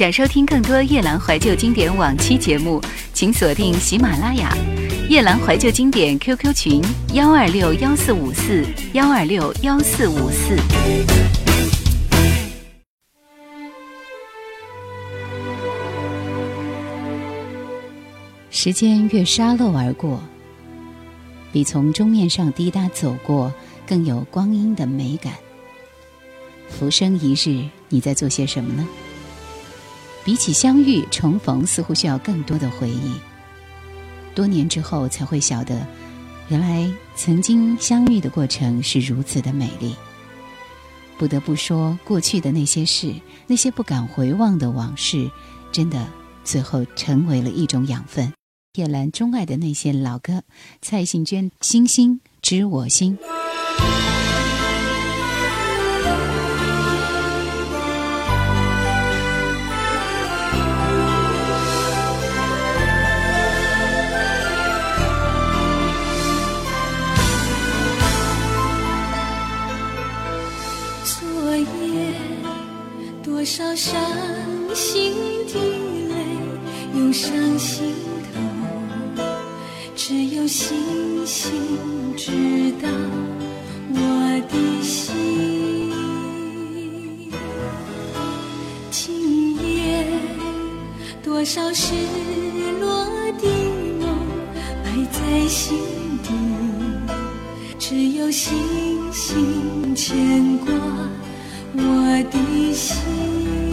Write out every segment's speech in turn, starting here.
想收听更多夜兰怀旧经典往期节目，请锁定喜马拉雅夜兰怀旧经典 QQ 群幺二六幺四五四幺二六幺四五四。时间越沙漏而过，比从钟面上滴答走过更有光阴的美感。浮生一日，你在做些什么呢？比起相遇重逢，似乎需要更多的回忆。多年之后才会晓得，原来曾经相遇的过程是如此的美丽。不得不说，过去的那些事，那些不敢回望的往事，真的最后成为了一种养分。叶兰钟爱的那些老歌，蔡幸娟《星星知我心》。多少伤心的泪涌上心头，只有星星知道我的心。今夜多少失落的梦埋在心底，只有星星牵挂。我的心。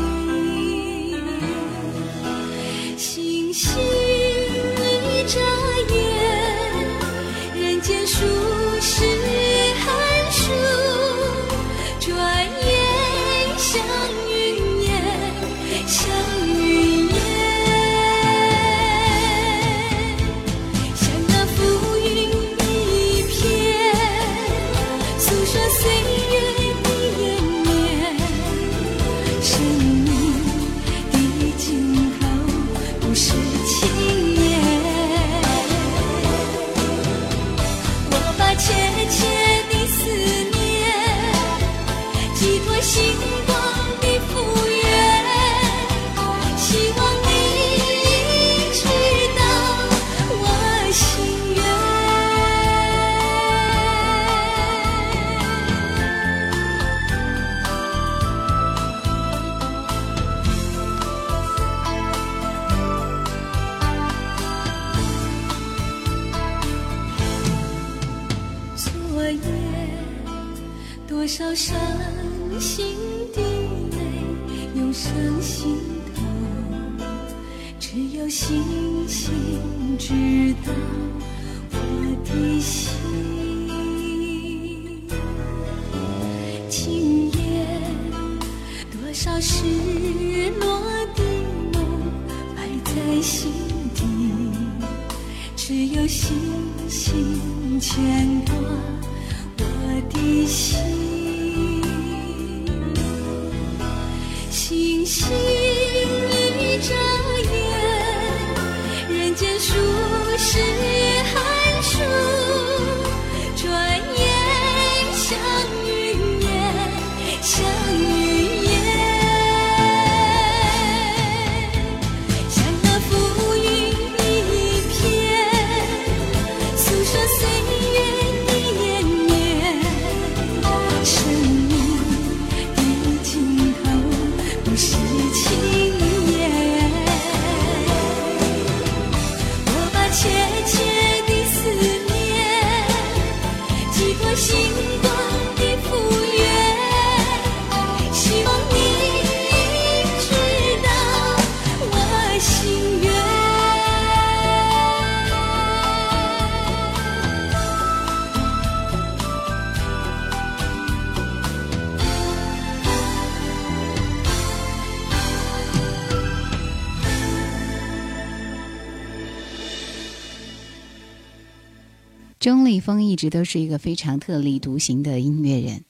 钟立风一直都是一个非常特立独行的音乐人，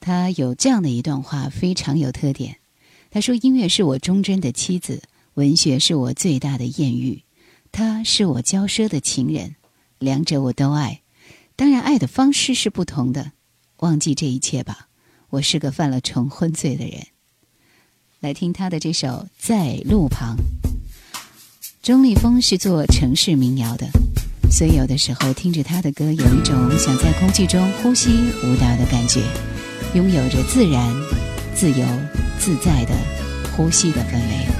他有这样的一段话，非常有特点。他说：“音乐是我忠贞的妻子，文学是我最大的艳遇，他是我骄奢的情人，两者我都爱。当然，爱的方式是不同的。忘记这一切吧，我是个犯了重婚罪的人。”来听他的这首《在路旁》。钟立风是做城市民谣的。所以，有的时候听着他的歌，有一种想在空气中呼吸舞蹈的感觉，拥有着自然、自由、自在的呼吸的氛围。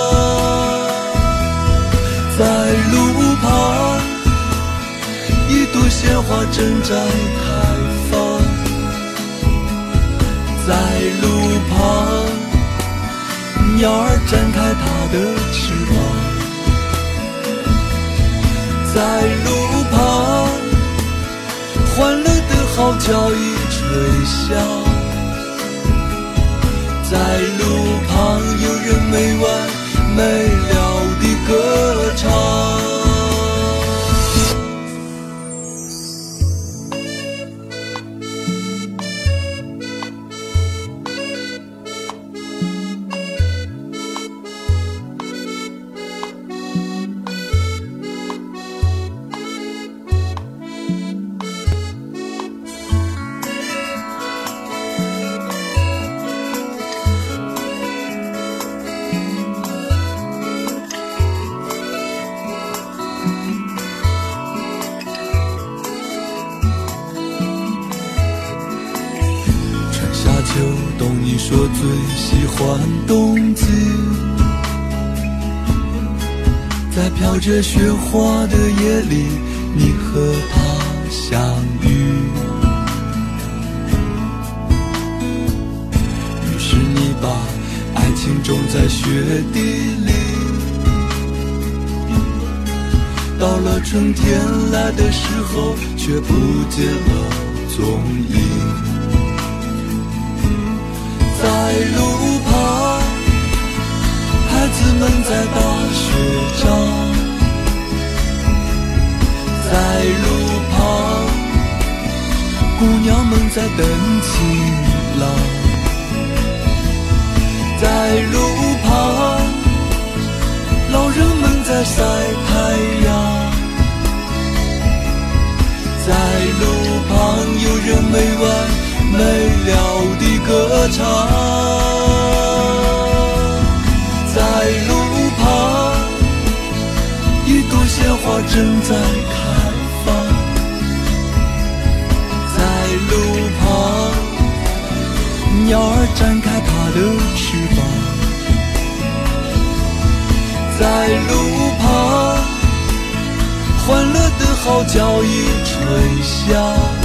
旁，一朵鲜花正在开放。在路旁，鸟儿展开它的翅膀。在路旁，欢乐的号角已吹响。在路旁，有人没完没了地歌唱。这雪花的夜里，你和他相遇。于是你把爱情种在雪地里，到了春天来的时候，却不见了踪影。在路旁，孩子们在打雪仗。在路旁，姑娘们在等情郎。在路旁，老人们在晒太阳。在路旁，有人没完没了地歌唱。在路旁，一朵鲜花正在开。号角已吹响。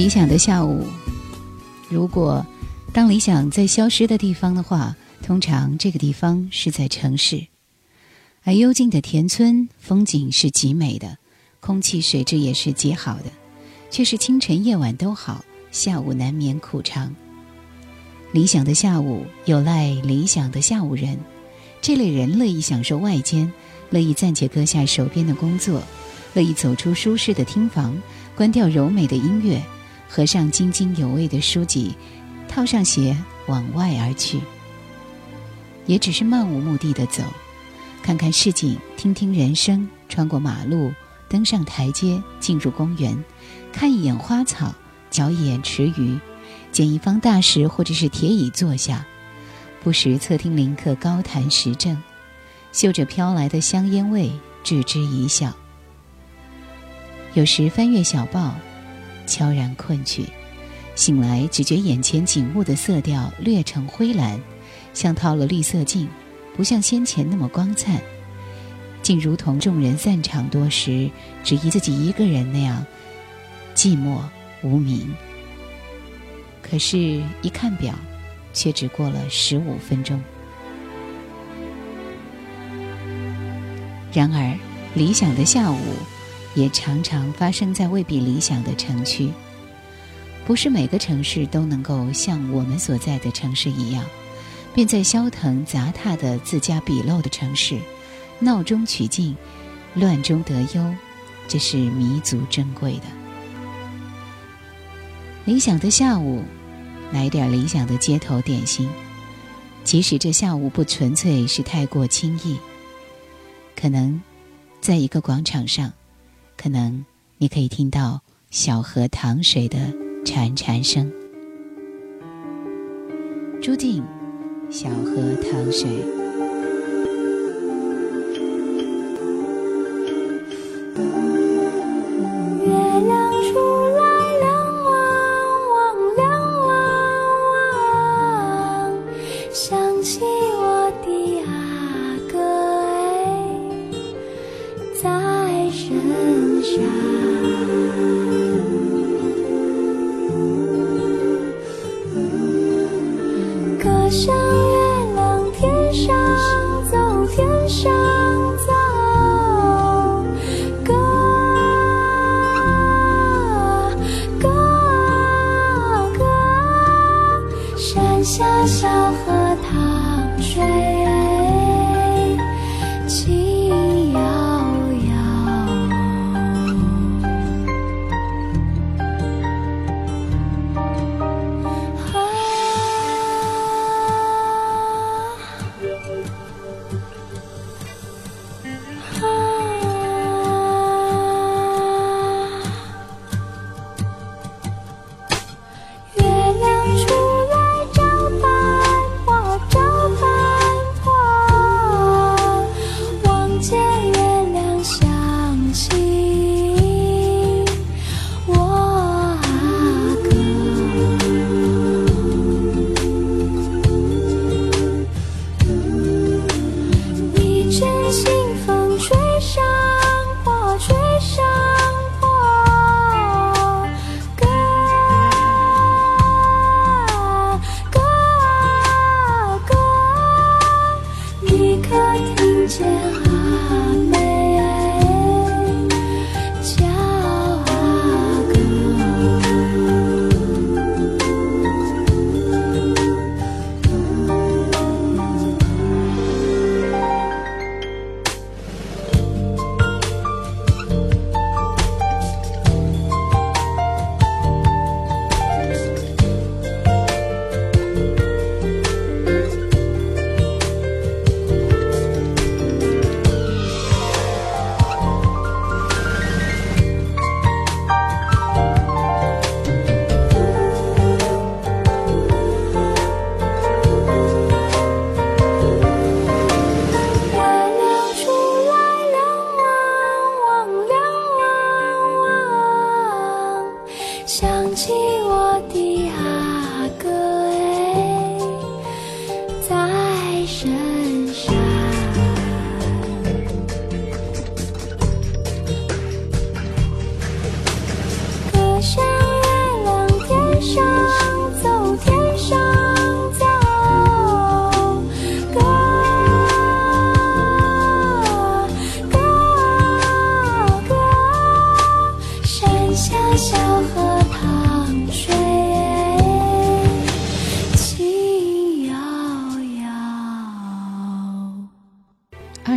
理想的下午，如果当理想在消失的地方的话，通常这个地方是在城市。而幽静的田村风景是极美的，空气水质也是极好的，却是清晨夜晚都好，下午难免苦长。理想的下午有赖理想的下午人，这类人乐意享受外间，乐意暂且搁下手边的工作，乐意走出舒适的厅房，关掉柔美的音乐，合上津津有味的书籍，套上鞋往外而去，也只是漫无目的的走。看看市井，听听人声，穿过马路，登上台阶，进入公园，看一眼花草，搅一眼池鱼，捡一方大石或者是铁椅坐下，不时侧听林客高谈时政，嗅着飘来的香烟味，置之一笑。有时翻阅小报，悄然困去，醒来只觉眼前景物的色调略呈灰蓝，像套了绿色镜。不像先前那么光灿，竟如同众人散场多时，只依自己一个人那样寂寞无名。可是，一看表，却只过了十五分钟。然而，理想的下午，也常常发生在未必理想的城区。不是每个城市都能够像我们所在的城市一样。便在萧腾杂沓的自家笔陋的城市，闹中取静，乱中得优，这是弥足珍贵的。理想的下午，来点理想的街头点心，即使这下午不纯粹是太过轻易，可能在一个广场上，可能你可以听到小河淌水的潺潺声。朱定。小河淌水。山呼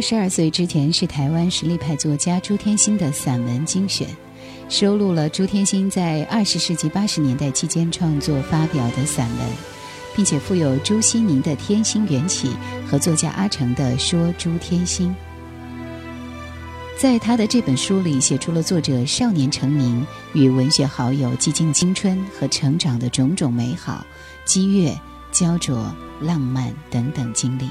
十二岁之前是台湾实力派作家朱天心的散文精选，收录了朱天心在二十世纪八十年代期间创作发表的散文，并且附有朱西宁的《天心缘起》和作家阿成的《说朱天心》。在他的这本书里，写出了作者少年成名与文学好友寂静青春和成长的种种美好、激越、焦灼、浪漫等等经历。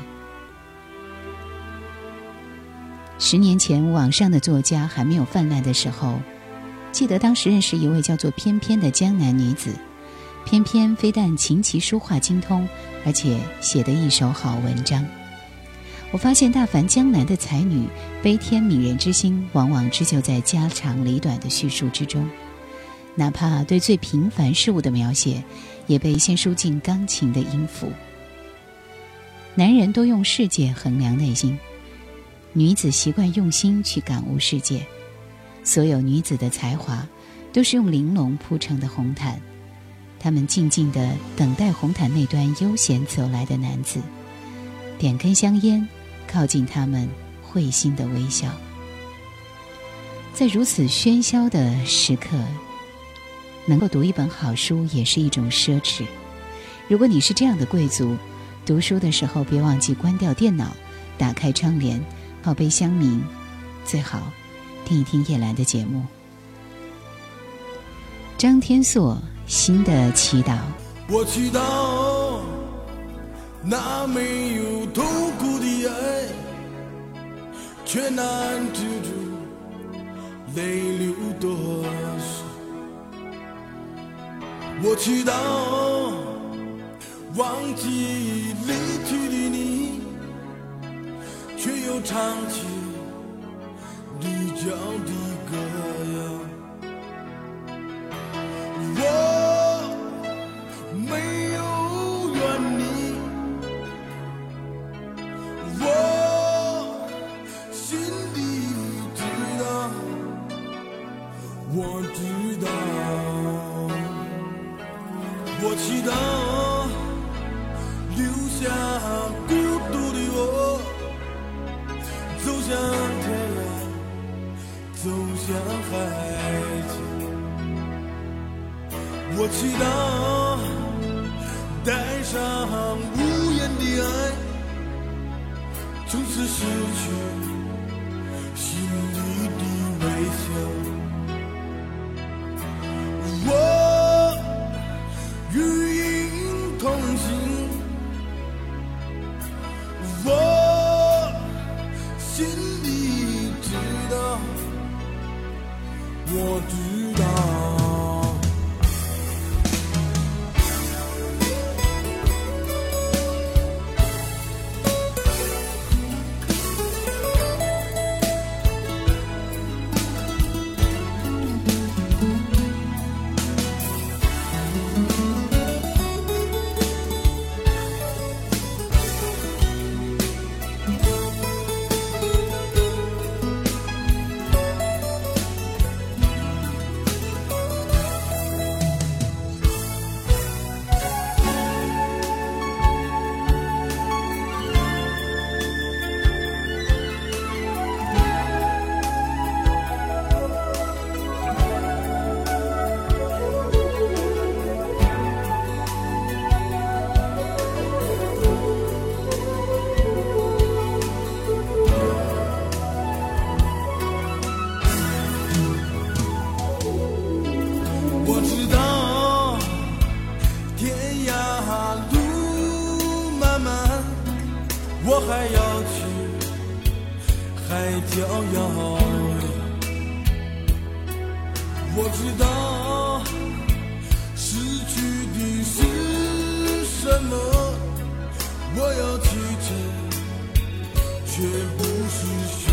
十年前，网上的作家还没有泛滥的时候，记得当时认识一位叫做翩翩的江南女子。翩翩非但琴棋书画精通，而且写得一手好文章。我发现，大凡江南的才女，悲天悯人之心，往往织就在家长里短的叙述之中。哪怕对最平凡事物的描写，也被先输进钢琴的音符。男人都用世界衡量内心。女子习惯用心去感悟世界，所有女子的才华，都是用玲珑铺成的红毯，她们静静地等待红毯那端悠闲走来的男子，点根香烟，靠近他们会心的微笑。在如此喧嚣的时刻，能够读一本好书也是一种奢侈。如果你是这样的贵族，读书的时候别忘记关掉电脑，打开窗帘。泡杯香茗，最好听一听叶兰的节目。张天硕新的祈祷。我祈祷那没有痛苦的爱，却难止住泪流多少。我祈祷忘记离去的你。却又唱起离教的歌谣。我没有怨你，我心里知道，我知道，我祈祷留下向天涯，走向海角。我祈祷带上无言的爱，从此失去心里的微笑。却不是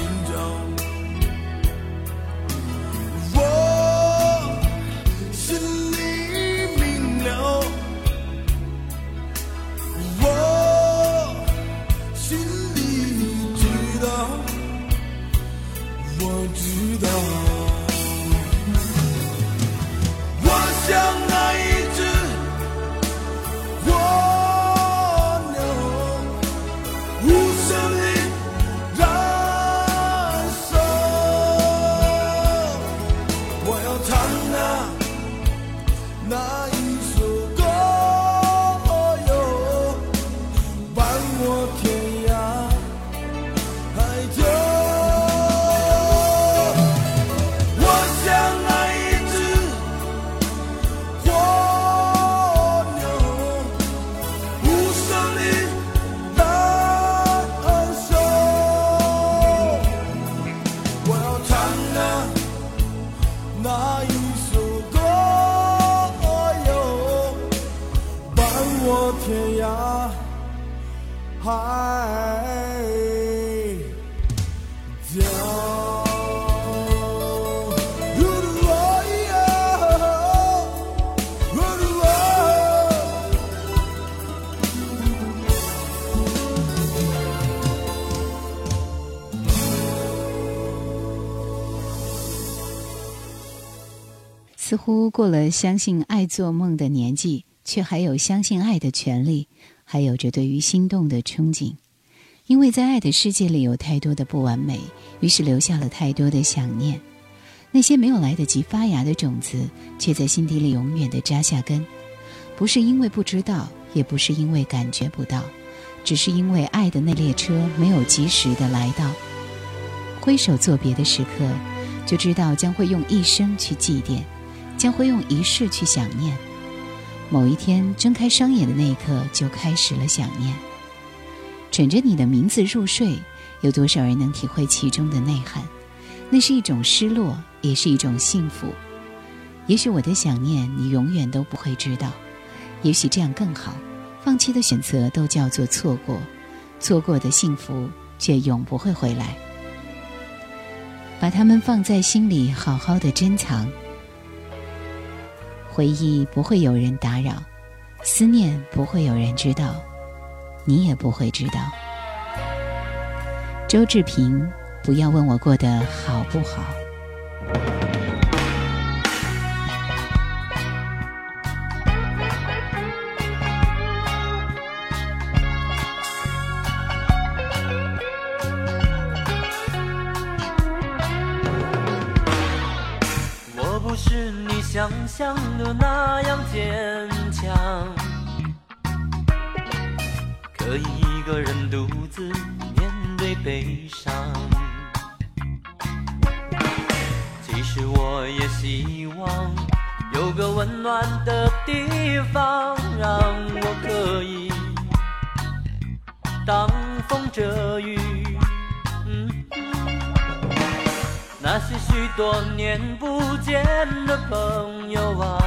乎过了相信爱做梦的年纪，却还有相信爱的权利，还有着对于心动的憧憬。因为在爱的世界里有太多的不完美，于是留下了太多的想念。那些没有来得及发芽的种子，却在心底里永远的扎下根。不是因为不知道，也不是因为感觉不到，只是因为爱的那列车没有及时的来到。挥手作别的时刻，就知道将会用一生去祭奠。将会用一世去想念，某一天睁开双眼的那一刻，就开始了想念。枕着你的名字入睡，有多少人能体会其中的内涵？那是一种失落，也是一种幸福。也许我的想念，你永远都不会知道。也许这样更好。放弃的选择都叫做错过，错过的幸福却永不会回来。把它们放在心里，好好的珍藏。回忆不会有人打扰，思念不会有人知道，你也不会知道。周志平，不要问我过得好不好。想象的那样坚强，可以一个人独自面对悲伤。其实我也希望有个温暖的地方，让我可以挡风遮雨。那些许多年不见的朋友啊，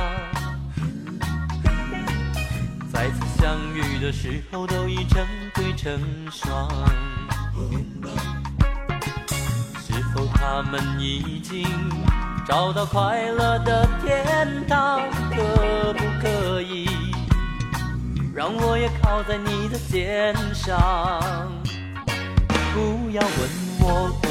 再次相遇的时候都已成对成双。是否他们已经找到快乐的天堂？可不可以让我也靠在你的肩上？不要问。我过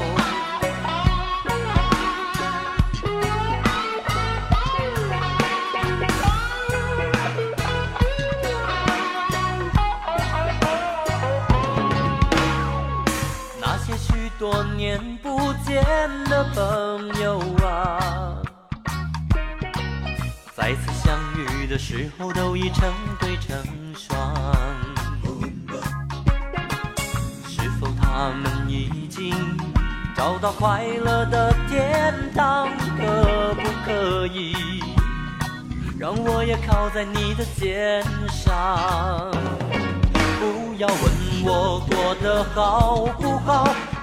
年不见的朋友啊，再次相遇的时候都已成对成双。是否他们已经找到快乐的天堂？可不可以让我也靠在你的肩上？不要问我过得好不好。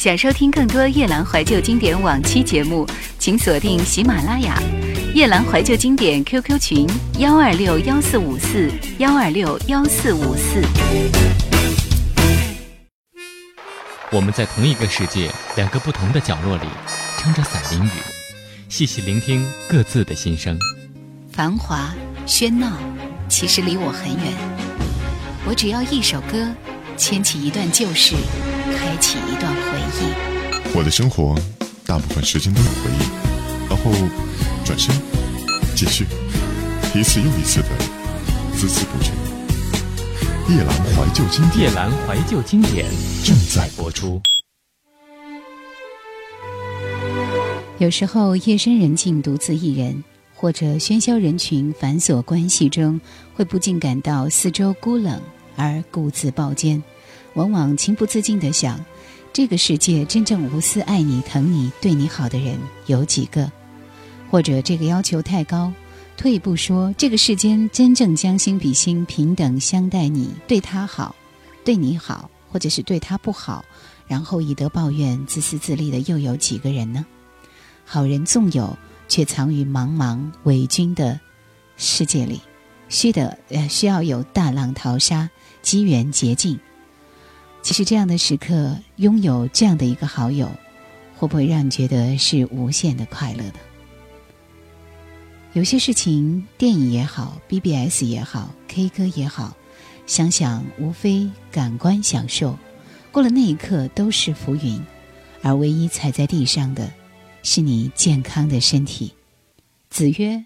想收听更多夜兰怀旧经典往期节目，请锁定喜马拉雅“夜兰怀旧经典 ”QQ 群：幺二六幺四五四幺二六幺四五四。我们在同一个世界，两个不同的角落里，撑着伞淋雨，细细聆听各自的心声。繁华喧闹，其实离我很远。我只要一首歌，牵起一段旧事，开启一段回忆。我的生活大部分时间都有回忆，然后转身继续，一次又一次的孜孜不倦。夜阑怀旧经典夜阑怀旧经典正在播出。有时候夜深人静，独自一人，或者喧嚣人群、繁琐关系中，会不禁感到四周孤冷而孤自抱肩，往往情不自禁的想：这个世界真正无私爱你、疼你、对你好的人有几个？或者这个要求太高？退一步说，这个世间真正将心比心、平等相待你、对他好、对你好，或者是对他不好，然后以德报怨、自私自利的又有几个人呢？好人纵有，却藏于茫茫伪君的世界里，需的呃需要有大浪淘沙、机缘捷径。其实这样的时刻，拥有这样的一个好友，会不会让你觉得是无限的快乐的？有些事情，电影也好，BBS 也好，K 歌也好，想想无非感官享受，过了那一刻都是浮云，而唯一踩在地上的，是你健康的身体。子曰：“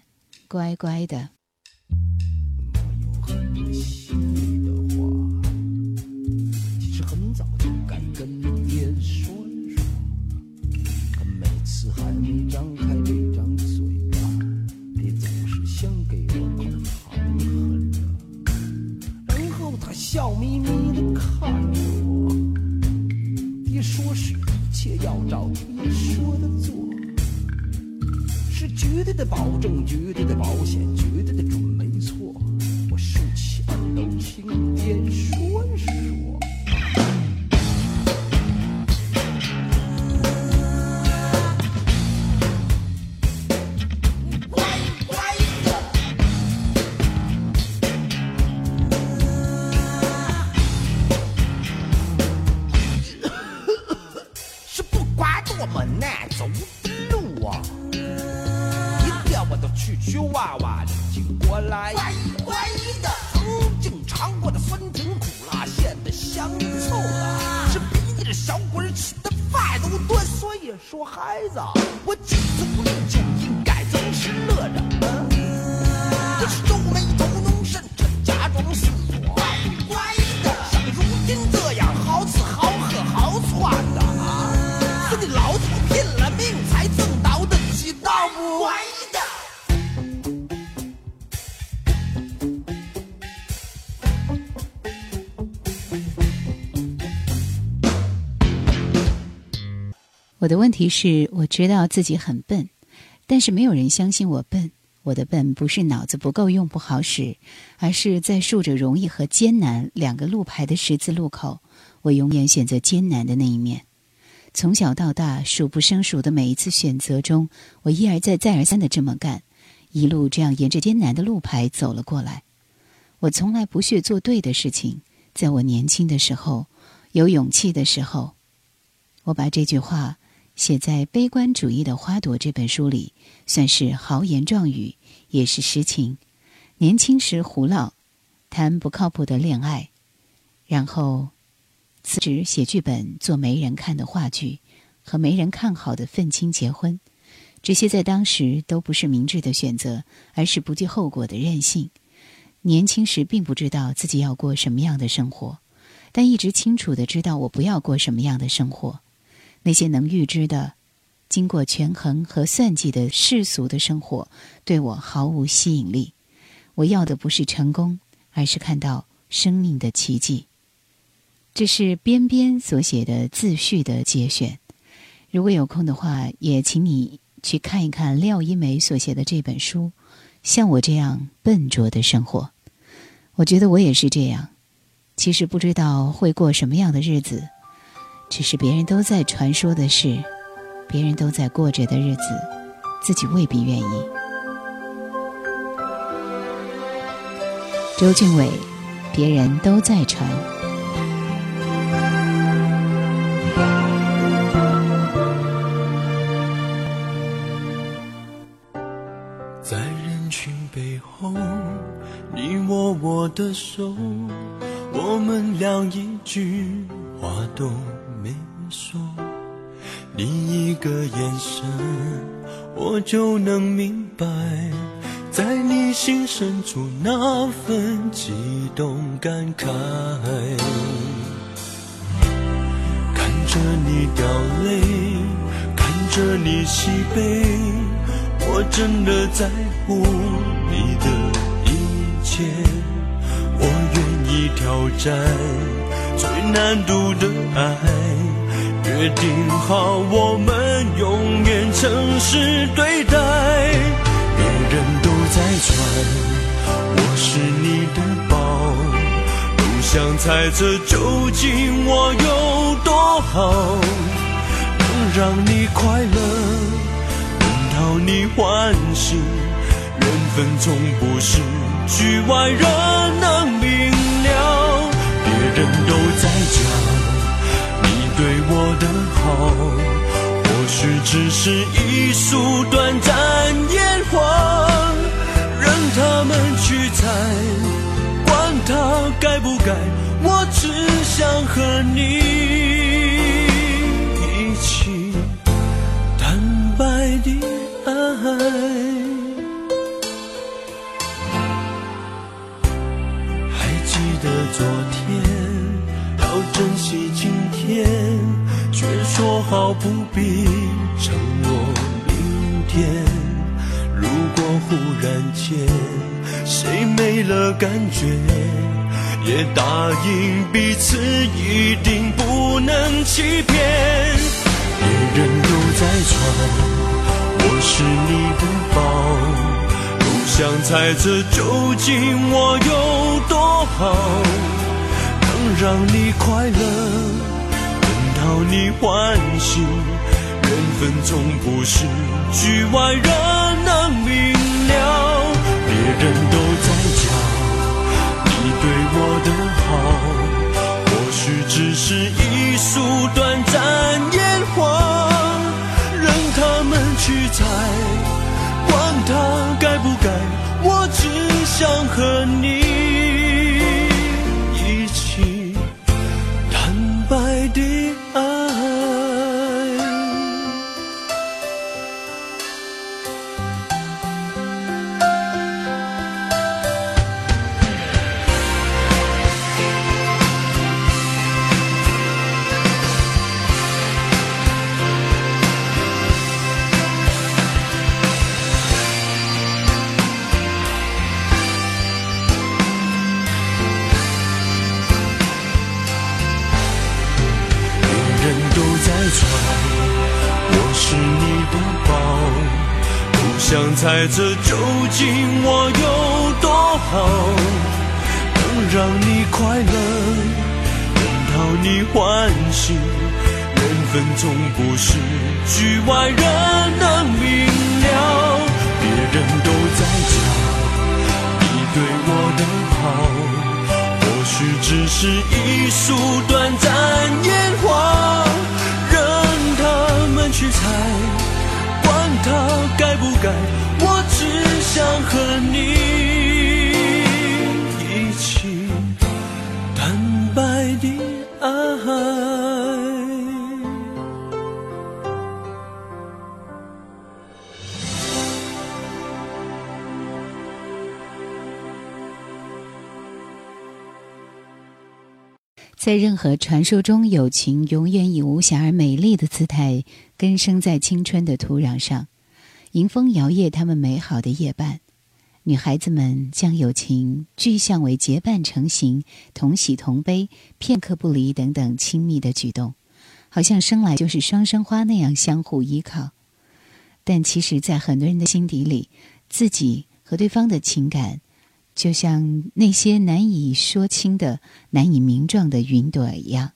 乖乖的。”笑眯眯的看着我，爹说是一切要照爹说的做，是绝对的保证，绝对的保险，绝对的准没错。我竖起耳朵听爹说说。点我都曲曲弯弯的经过来。乖乖的，曾经尝过的酸甜苦辣咸的香臭的，是比你这小鬼儿吃的饭都多。所以说，孩子，我记住你就应该总是乐着。我的问题是，我知道自己很笨，但是没有人相信我笨。我的笨不是脑子不够用不好使，而是在竖着容易和艰难两个路牌的十字路口，我永远选择艰难的那一面。从小到大，数不胜数的每一次选择中，我一而再、再而三的这么干，一路这样沿着艰难的路牌走了过来。我从来不屑做对的事情。在我年轻的时候，有勇气的时候，我把这句话写在《悲观主义的花朵》这本书里，算是豪言壮语，也是实情。年轻时胡闹，谈不靠谱的恋爱，然后辞职写剧本，做没人看的话剧，和没人看好的愤青结婚，这些在当时都不是明智的选择，而是不计后果的任性。年轻时并不知道自己要过什么样的生活，但一直清楚的知道我不要过什么样的生活。那些能预知的、经过权衡和算计的世俗的生活，对我毫无吸引力。我要的不是成功，而是看到生命的奇迹。这是边边所写的自序的节选。如果有空的话，也请你去看一看廖一梅所写的这本书《像我这样笨拙的生活》。我觉得我也是这样，其实不知道会过什么样的日子。只是别人都在传说的事，别人都在过着的日子，自己未必愿意。周俊伟，别人都在传。在人群背后，你握我的手，我们俩一句话都，你一个眼神，我就能明白，在你心深处那份激动感慨。看着你掉泪，看着你喜悲，我真的在乎你的一切。我愿意挑战最难度的爱，约定好我们永远诚实对待。别人都在传，我是你的宝。不想猜测究竟我有多好，能让你快乐，能讨你欢喜。缘分从不是局外人能明了。别人都在讲对我的好，或许只是一束短暂烟火，任他们去猜。管他该不该，我只想和你好不必承诺明天。如果忽然间谁没了感觉，也答应彼此一定不能欺骗。别人都在传，我是你的宝。都想猜测究竟我有多好，能让你快乐，讨你欢喜。缘分总不是局外人能明了。别人都在讲你对我的好，或许只是一束短暂烟火，任他们去猜。管他该不该，我只想和你穿，我是你的宝，不想猜测究竟我有多好，能让你快乐，能讨你欢喜。缘分从不是局外人能明了，别人都在讲你对我的好，或许只是一束短暂烟花，想和你一起坦白的爱。在任何传说中，友情永远以无瑕而美丽的姿态根生在青春的土壤上，迎风摇曳他们美好的夜伴。女孩子们将友情具象为结伴成行、同喜同悲、片刻不离等等亲密的举动，好像生来就是双生花那样相互依靠。但其实，在很多人的心底里，自己和对方的情感，就像那些难以说清的、难以名状的云朵一样，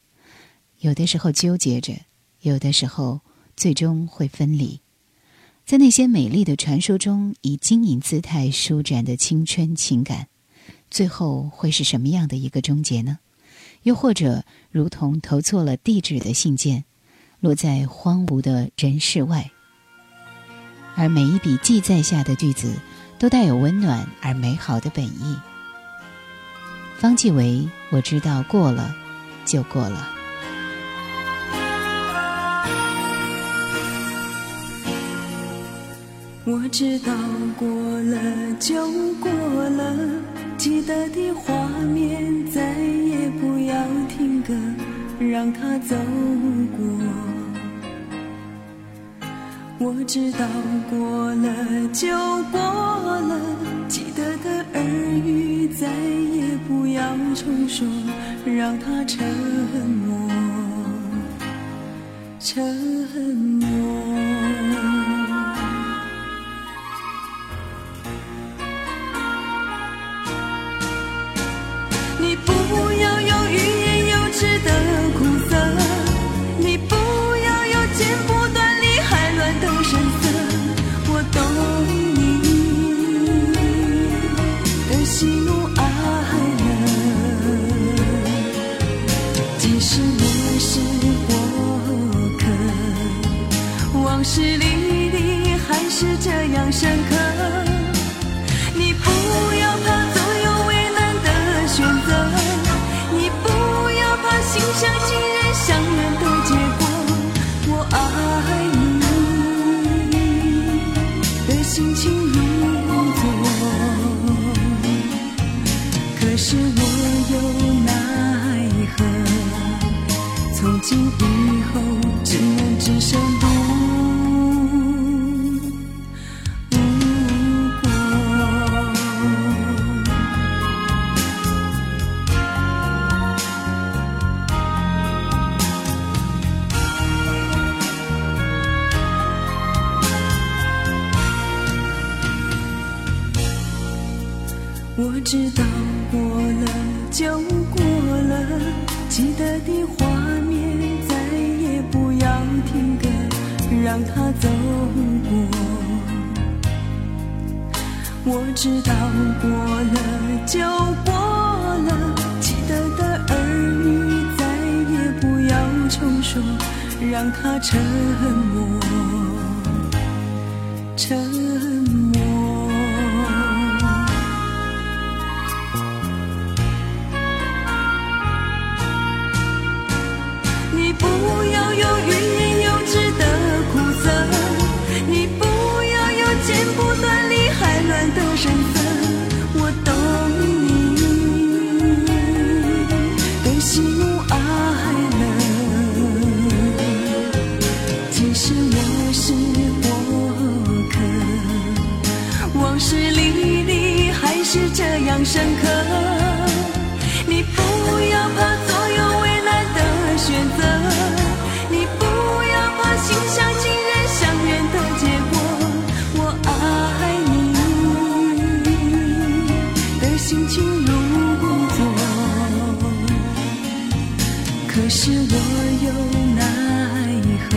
有的时候纠结着，有的时候最终会分离。在那些美丽的传说中，以晶莹姿态舒展的青春情感，最后会是什么样的一个终结呢？又或者，如同投错了地址的信件，落在荒芜的人世外？而每一笔记载下的句子，都带有温暖而美好的本意。方季韦，我知道过了就过了。我知道过了就过了，记得的画面再也不要停格，让它走过。我知道过了就过了，记得的耳语再也不要重说，让它沉默，沉默。客，往事历历还是这样深刻。你不要怕左右为难的选择，你不要怕心相近人相远的结果。我爱你的心情如昨，可是我又奈何？从今以后，只能只剩不。知道过了就过了，记得的儿女再也不要重说，让它沉默，沉样深刻。你不要怕左右为难的选择，你不要怕心相近人相远的结果。我爱你的心情如昨，可是我又奈何？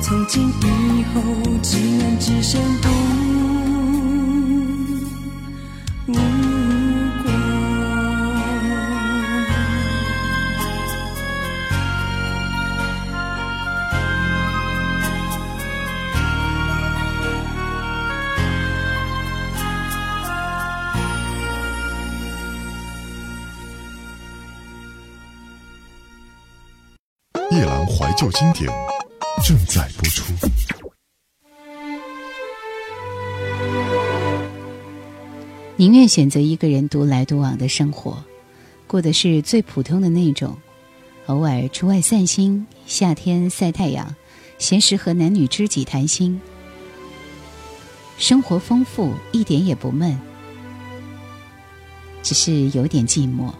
从今以后，只能只剩旧经典正在播出。宁愿选择一个人独来独往的生活，过的是最普通的那种，偶尔出外散心，夏天晒太阳，闲时和男女知己谈心，生活丰富，一点也不闷，只是有点寂寞。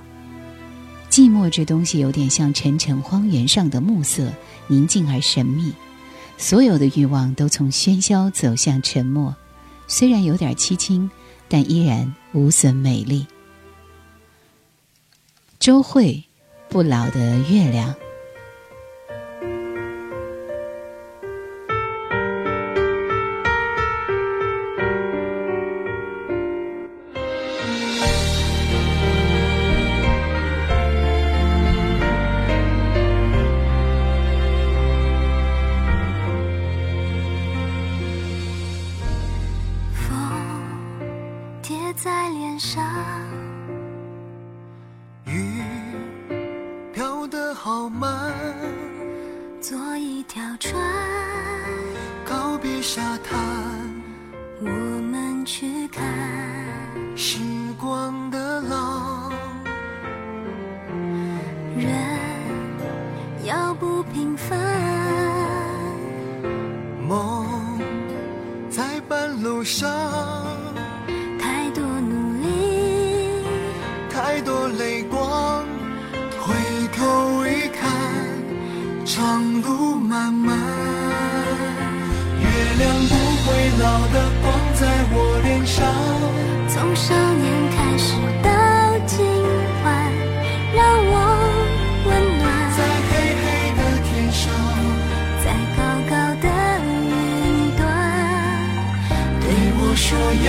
寂寞这东西有点像沉沉荒原上的暮色，宁静而神秘，所有的欲望都从喧嚣走向沉默，虽然有点凄清。但依然无损美丽。周慧，不老的月亮。长路漫漫月亮不会老的光在我脸上。从少年开始到今晚让我温暖。在黑黑的天上在高高的云端。对我说要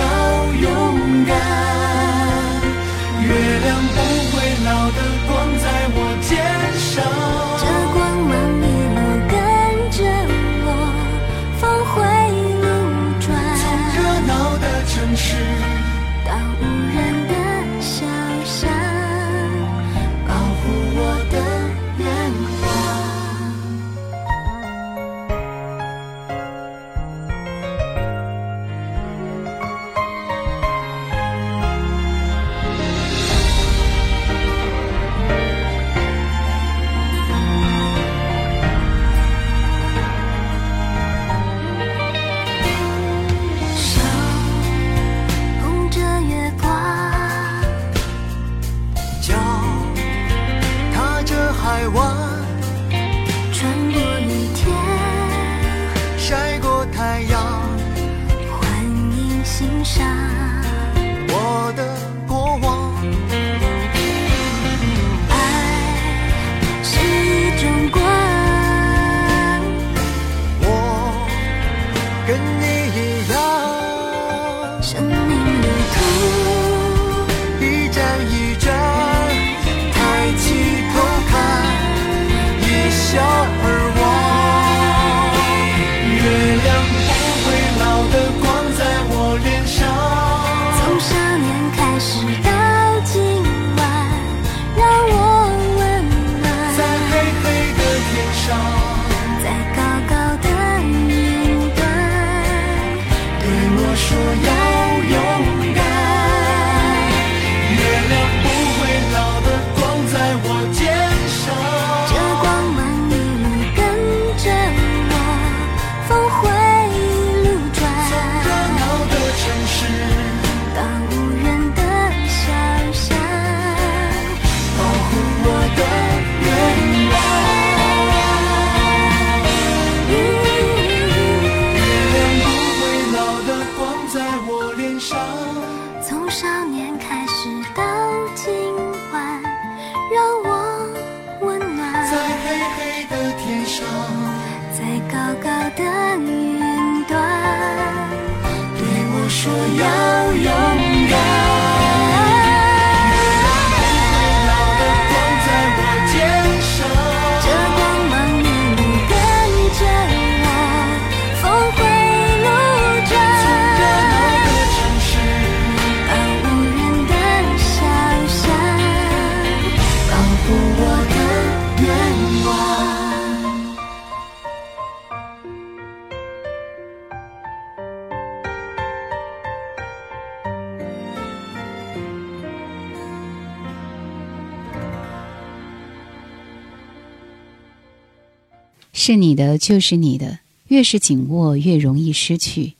是你的就是你的越是紧握越容易失去。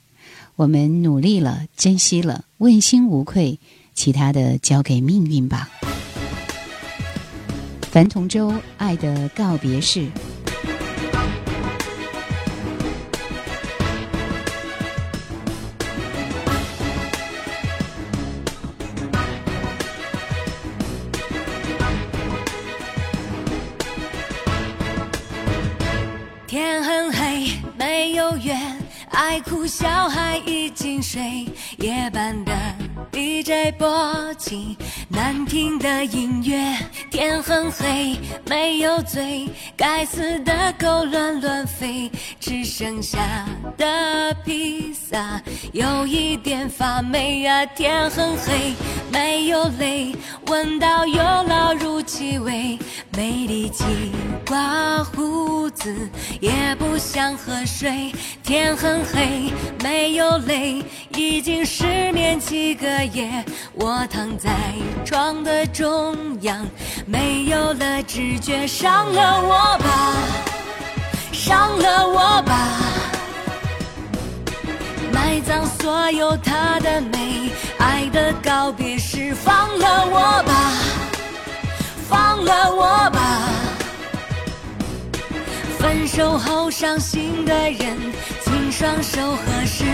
我们努力了珍惜了问心无愧其他的交给命运吧。樊同舟爱的告别式。爱哭小孩已经睡，夜班的 DJ 播起难听的音乐。天很黑，没有嘴，该死的狗乱乱飞，只剩下的披萨有一点发霉啊。天很黑，没有泪，闻到有老乳气味，没力气刮胡子。也不想喝水，天很黑，没有泪，已经失眠几个夜。我躺在床的中央，没有了知觉，伤了我吧，伤了我吧，埋葬所有他的美，爱的告别式，放了我吧，放了我吧。分手后伤心的人，双手合十。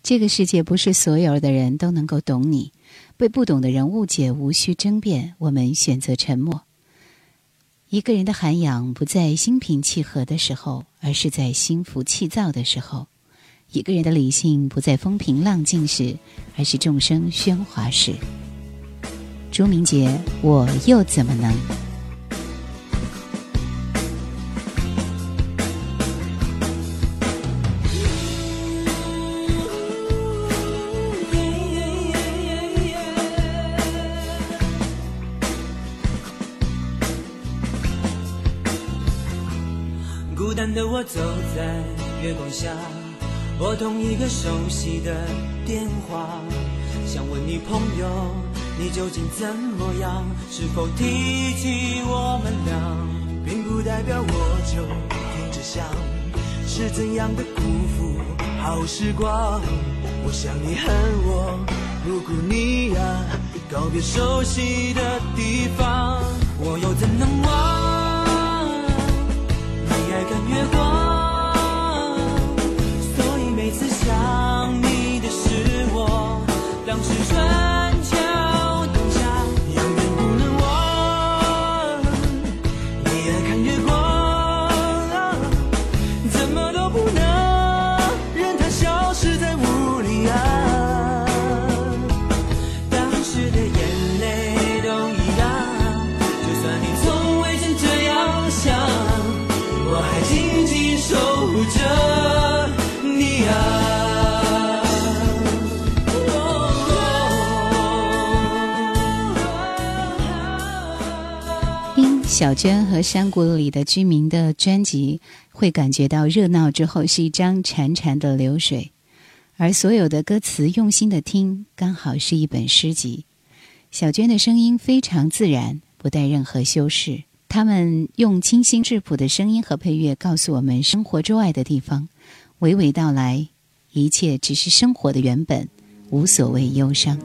这个世界不是所有的人都能够懂你，被不懂的人误解，无需争辩，我们选择沉默。一个人的涵养不在心平气和的时候，而是在心浮气躁的时候；一个人的理性不在风平浪静时，而是众生喧哗时。朱明杰，我又怎么能？熟悉的电话，想问你朋友，你究竟怎么样？是否提起我们俩，并不代表我就停止想，是怎样的辜负好时光？我想你恨我，不顾你呀，告别熟悉的地方，我又怎能忘？你爱看月光，小娟和山谷里的居民的专辑，会感觉到热闹之后是一张潺潺的流水，而所有的歌词用心的听，刚好是一本诗集。小娟的声音非常自然，不带任何修饰。他们用清新质朴的声音和配乐，告诉我们生活之外的地方，娓娓道来，一切只是生活的原本，无所谓忧伤。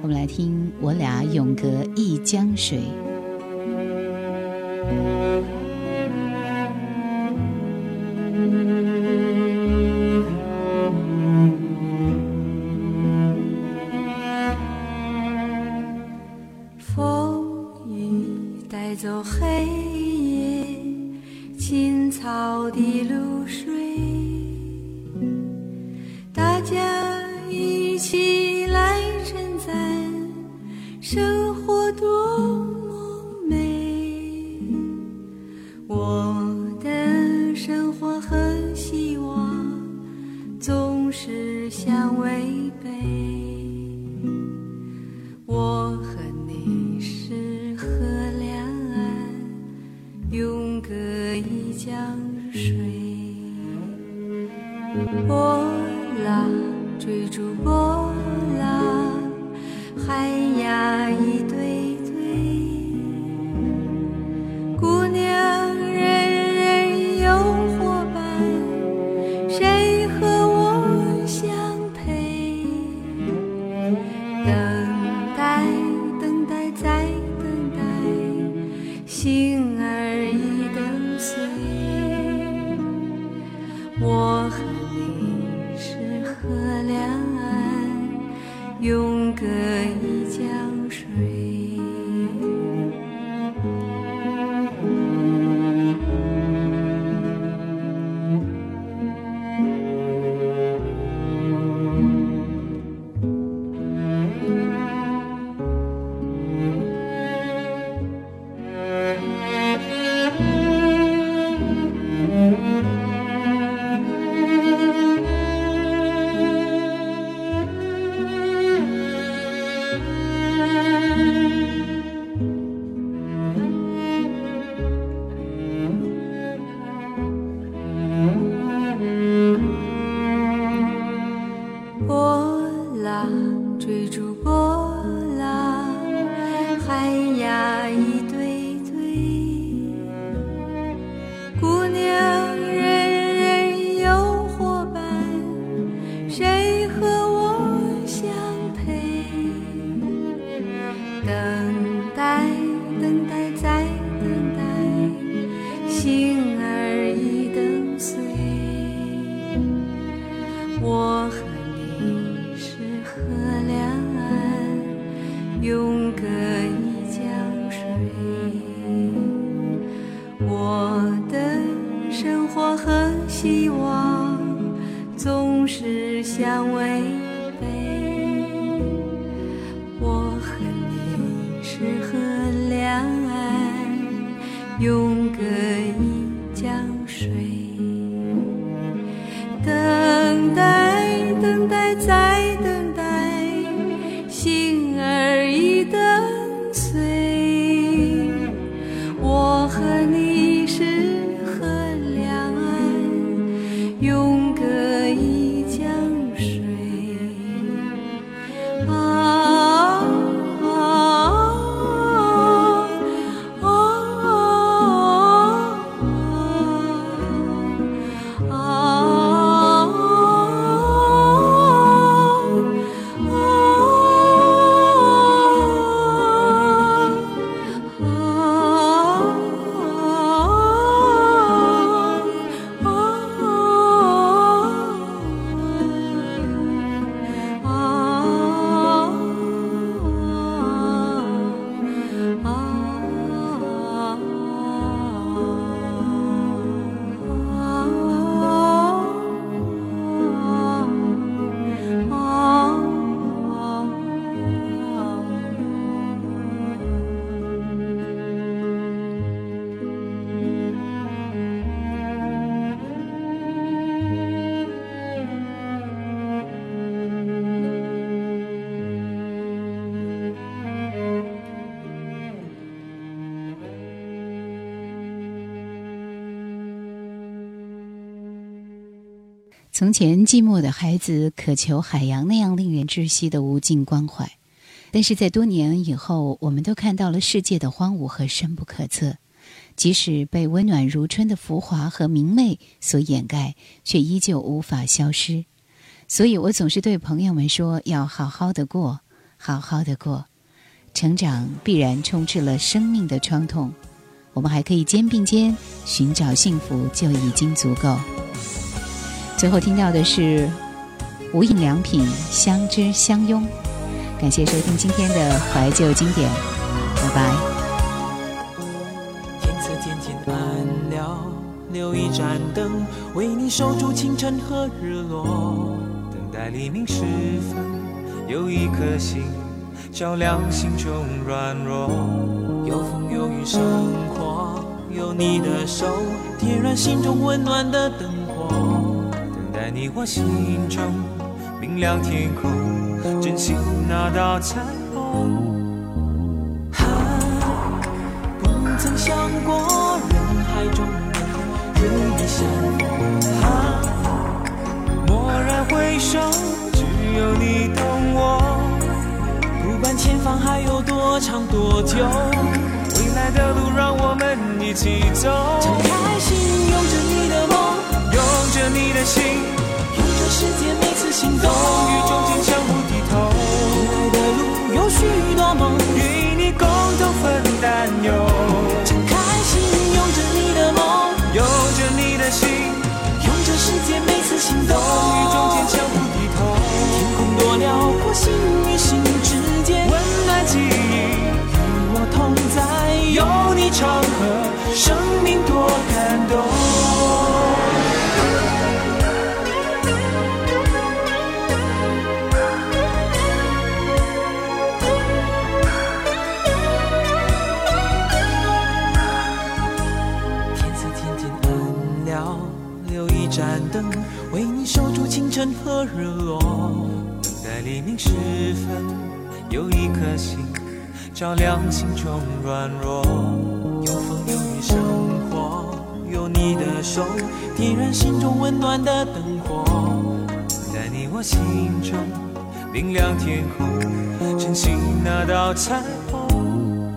我们来听我俩永隔一江水。风雨带走黑夜青草的露水大家一起来称赞生活多从前，寂寞的孩子渴求海洋那样令人窒息的无尽关怀，但是在多年以后，我们都看到了世界的荒芜和深不可测。即使被温暖如春的浮华和明媚所掩盖，却依旧无法消失。所以我总是对朋友们说：要好好的过，好好的过。成长必然充斥了生命的创痛，我们还可以肩并肩寻找幸福，就已经足够。最后听到的是无印良品相知相拥，感谢收听今天的怀旧经典，拜拜。天色渐渐暗了，留一盏灯，为你守住清晨和日落。等待黎明时分，有一颗星照亮心中软弱。有风有雨生活，有你的手，点燃心中温暖的灯火。你我心中明亮天空，珍惜那道彩虹。不曾想过人海中与你相逢，啊，蓦然回首，只有你懂我。不管前方还有多长多久，未来的路让我们一起走。敞开心，拥着你的梦，拥着你的心，世界每次心动，与中间相互低头。未来的路有许多梦，与你共同分担忧。敞开心，拥着你的梦，拥着你的心，拥着世界每次心动，与中间相互低头。天空多辽阔，心与心之间，温暖记忆，与我同在，有你常和，生命多感动。和日落。等待黎明时分，有一颗星照亮心中软弱。有风有雨生活，有你的手点燃心中温暖的灯火。在你我心中明亮天空，珍惜那道彩虹。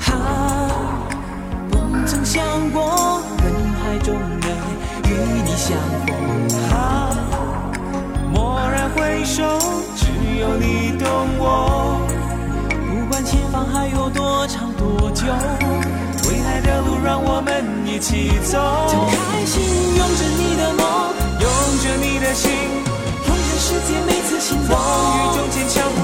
啊。不曾想过人海中能与你相逢，啊，蓦然回首，只有你懂我。不管前方还有多长多久，未来来的路，让我们一起走。敞开心，拥着你的梦，拥着你的心，拥着世界每次心动。风雨中坚强不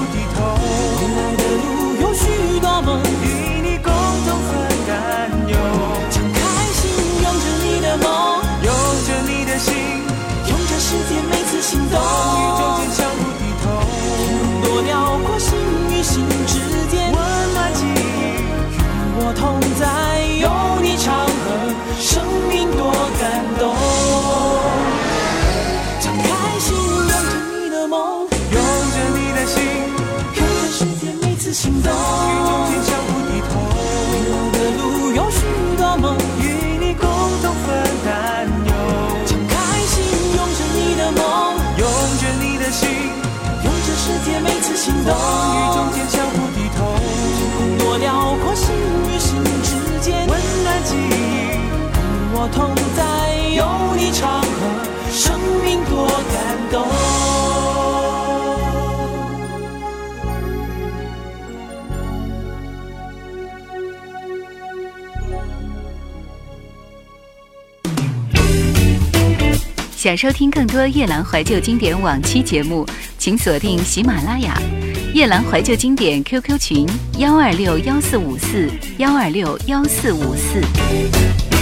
风雨中坚强不低头。天空多辽阔，心与心之间，温暖记忆，与我同在，有你常和，生命多感动。张开心，拥着你的梦，拥着你的心，拥着世界每次心动。心动。风雨中坚强不低头。天空多辽阔，心与心之间，温暖记忆，与我同想收听更多夜兰怀旧经典往期节目，请锁定喜马拉雅夜兰怀旧经典 QQ 群：幺二六幺四五四幺二六幺四五四。